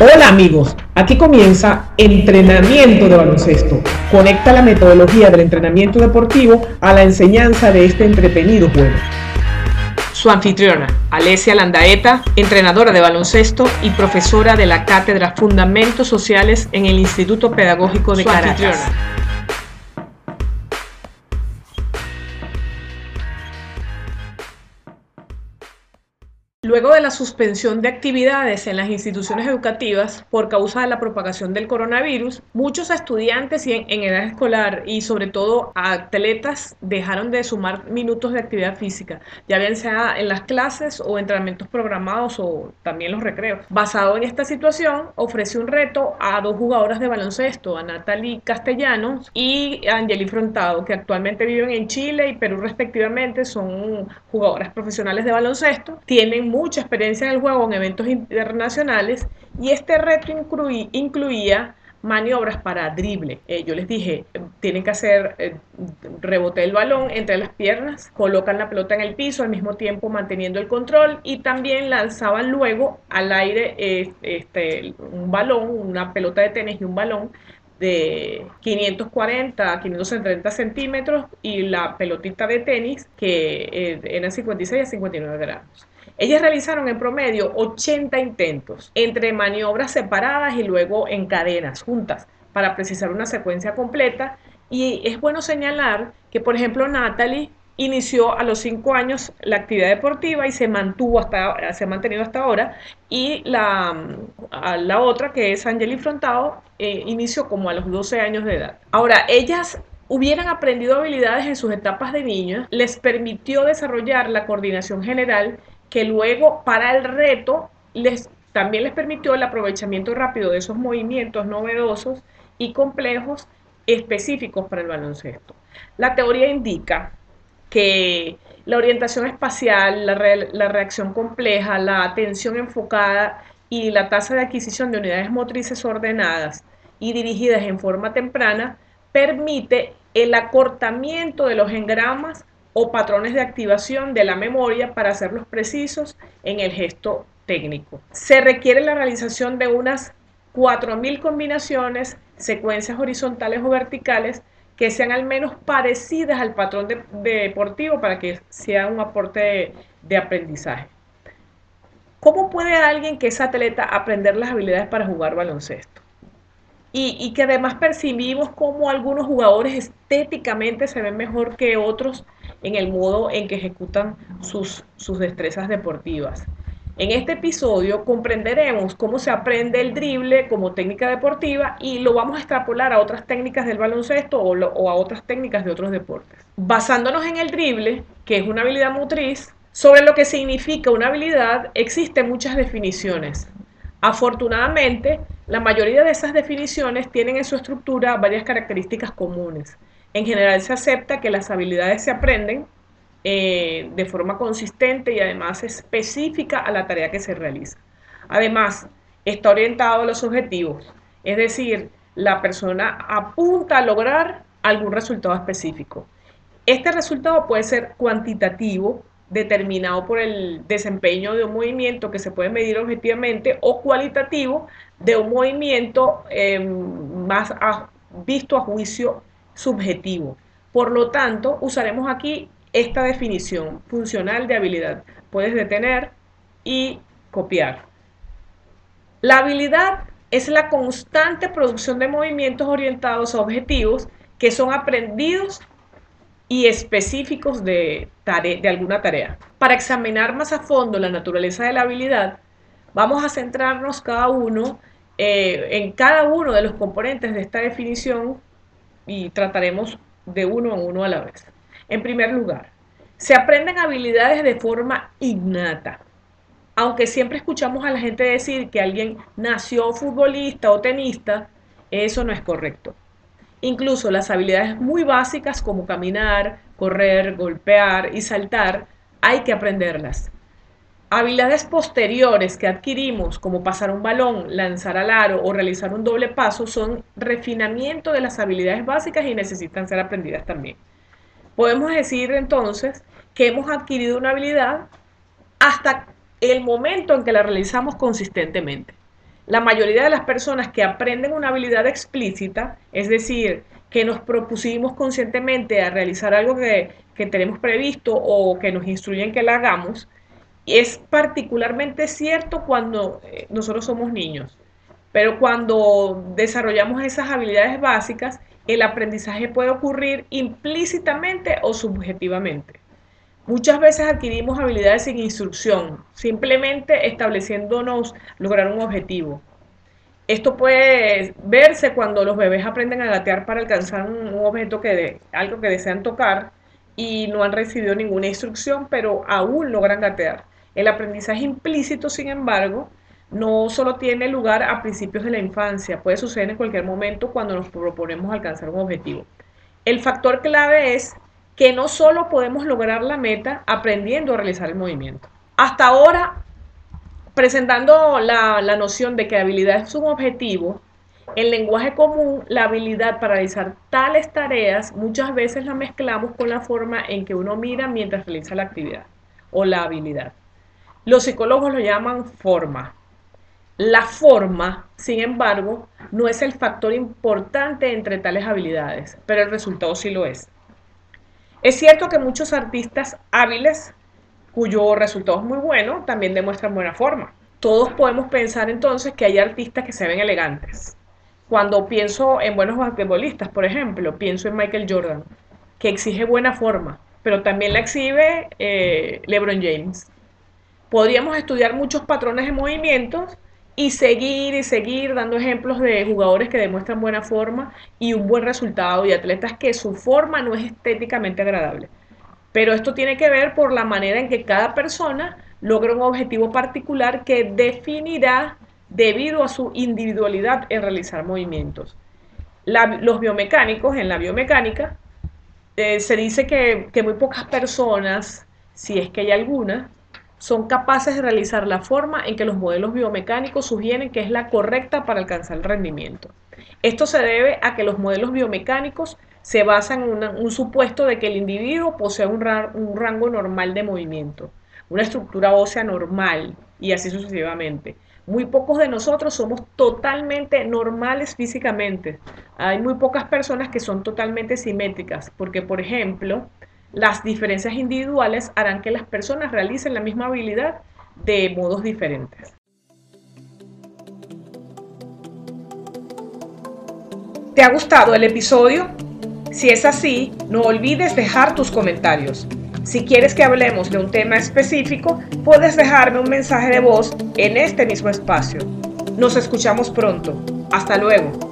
Hola amigos, aquí comienza entrenamiento de baloncesto. Conecta la metodología del entrenamiento deportivo a la enseñanza de este entretenido juego. Su anfitriona, Alesia Landaeta, entrenadora de baloncesto y profesora de la Cátedra Fundamentos Sociales en el Instituto Pedagógico de Caracas. Luego de la suspensión de actividades en las instituciones educativas por causa de la propagación del coronavirus, muchos estudiantes en, edad escolar y sobre todo atletas dejaron de sumar minutos de actividad física, ya bien sea en las clases o entrenamientos programados o también los recreos. Basado en esta situación, ofrece un reto a dos jugadoras de baloncesto, a Natalie Castellanos y a Angeli Frontado, que actualmente viven en Chile y Perú respectivamente, son jugadoras profesionales de baloncesto, tienen mucha experiencia en el juego en eventos internacionales y este reto incluía maniobras para drible. Eh, yo les dije, tienen que hacer eh, rebote el balón entre las piernas, colocan la pelota en el piso al mismo tiempo manteniendo el control y también lanzaban luego al aire eh, este, un balón, una pelota de tenis y un balón de 540 a 530 centímetros y la pelotita de tenis que era 56 a 59 gramos. Ellas realizaron en promedio 80 intentos entre maniobras separadas y luego en cadenas juntas para precisar una secuencia completa. Y es bueno señalar que, por ejemplo, Natalie inició a los 5 años la actividad deportiva y se mantuvo hasta, se ha mantenido hasta ahora. Y la, la otra, que es Angeli Frontado, eh, inició como a los 12 años de edad. Ahora, ellas hubieran aprendido habilidades en sus etapas de niña, les permitió desarrollar la coordinación general que luego para el reto les, también les permitió el aprovechamiento rápido de esos movimientos novedosos y complejos específicos para el baloncesto. La teoría indica que la orientación espacial, la, reacción compleja, la atención enfocada y la tasa de adquisición de unidades motrices ordenadas y dirigidas en forma temprana permite el acortamiento de los engramas o patrones de activación de la memoria para hacerlos precisos en el gesto técnico. Se requiere la realización de unas 4.000 combinaciones, secuencias horizontales o verticales que sean al menos parecidas al patrón deportivo para que sea un aporte de, aprendizaje. ¿Cómo puede alguien que es atleta aprender las habilidades para jugar baloncesto? Y, y, que además percibimos cómo algunos jugadores estéticamente se ven mejor que otros en el modo en que ejecutan sus, sus destrezas deportivas. En este episodio comprenderemos cómo se aprende el drible como técnica deportiva y lo vamos a extrapolar a otras técnicas del baloncesto o, o, a otras técnicas de otros deportes. Basándonos en el drible, que es una habilidad motriz, sobre lo que significa una habilidad existen muchas definiciones. Afortunadamente, la mayoría de esas definiciones tienen en su estructura varias características comunes. En general se acepta que las habilidades se aprenden eh, de forma consistente y además específica a la tarea que se realiza. Además, está orientado a los objetivos, es decir, la persona apunta a lograr algún resultado específico. Este resultado puede ser cuantitativo, determinado por el desempeño de un movimiento que se puede medir objetivamente, o cualitativo, de un movimiento eh, más visto a juicio subjetivo. Por lo tanto, usaremos aquí esta definición funcional de habilidad. Puedes detener y copiar. La habilidad es la constante producción de movimientos orientados a objetivos que son aprendidos y específicos de, de alguna tarea. Para examinar más a fondo la naturaleza de la habilidad, vamos a centrarnos cada uno eh, en cada uno de los componentes de esta definición y trataremos de uno a uno a la vez. En primer lugar, se aprenden habilidades de forma innata. Aunque siempre escuchamos a la gente decir que alguien nació futbolista o tenista, eso no es correcto. Incluso las habilidades muy básicas como caminar, correr, golpear y saltar, hay que aprenderlas. Habilidades posteriores que adquirimos, como pasar un balón, lanzar al aro o realizar un doble paso, son refinamiento de las habilidades básicas y necesitan ser aprendidas también. Podemos decir entonces que hemos adquirido una habilidad hasta el momento en que la realizamos consistentemente. La mayoría de las personas que aprenden una habilidad explícita, es decir, que nos propusimos conscientemente a realizar algo que, que tenemos previsto o que nos instruyen que la hagamos, es particularmente cierto cuando eh, nosotros somos niños. Pero cuando desarrollamos esas habilidades básicas, el aprendizaje puede ocurrir implícitamente o subjetivamente. Muchas veces adquirimos habilidades sin instrucción, simplemente estableciéndonos lograr un objetivo. Esto puede verse cuando los bebés aprenden a gatear para alcanzar un, objeto que algo que desean tocar y no han recibido ninguna instrucción, pero aún logran gatear. El aprendizaje implícito, sin embargo, no solo tiene lugar a principios de la infancia, puede suceder en cualquier momento cuando nos proponemos alcanzar un objetivo. El factor clave es que no solo podemos lograr la meta aprendiendo a realizar el movimiento. Hasta ahora, presentando la, la noción de que habilidad es un objetivo, en lenguaje común, la habilidad para realizar tales tareas muchas veces la mezclamos con la forma en que uno mira mientras realiza la actividad o la habilidad. Los psicólogos lo llaman forma. La forma, sin embargo, no es el factor importante entre tales habilidades, pero el resultado sí lo es. Es cierto que muchos artistas hábiles, cuyo resultado es muy bueno, también demuestran buena forma. Todos podemos pensar entonces que hay artistas que se ven elegantes. Cuando pienso en buenos basquetbolistas, por ejemplo, pienso en Michael Jordan, que exige buena forma, pero también la exhibe eh, LeBron James. Podríamos estudiar muchos patrones de movimientos y seguir y seguir dando ejemplos de jugadores que demuestran buena forma y un buen resultado y atletas que su forma no es estéticamente agradable. Pero esto tiene que ver por la manera en que cada persona logra un objetivo particular que definirá debido a su individualidad en realizar movimientos. los biomecánicos, en la biomecánica, eh, se dice que, que muy pocas personas, si es que hay alguna, son capaces de realizar la forma en que los modelos biomecánicos sugieren que es la correcta para alcanzar el rendimiento. Esto se debe a que los modelos biomecánicos se basan en un supuesto de que el individuo posee un, rango normal de movimiento, una estructura ósea normal y así sucesivamente. Muy pocos de nosotros somos totalmente normales físicamente. Hay muy pocas personas que son totalmente simétricas, porque por ejemplo, las diferencias individuales harán que las personas realicen la misma habilidad de modos diferentes. ¿Te ha gustado el episodio? Si es así, no olvides dejar tus comentarios. Si quieres que hablemos de un tema específico, puedes dejarme un mensaje de voz en este mismo espacio. Nos escuchamos pronto. Hasta luego.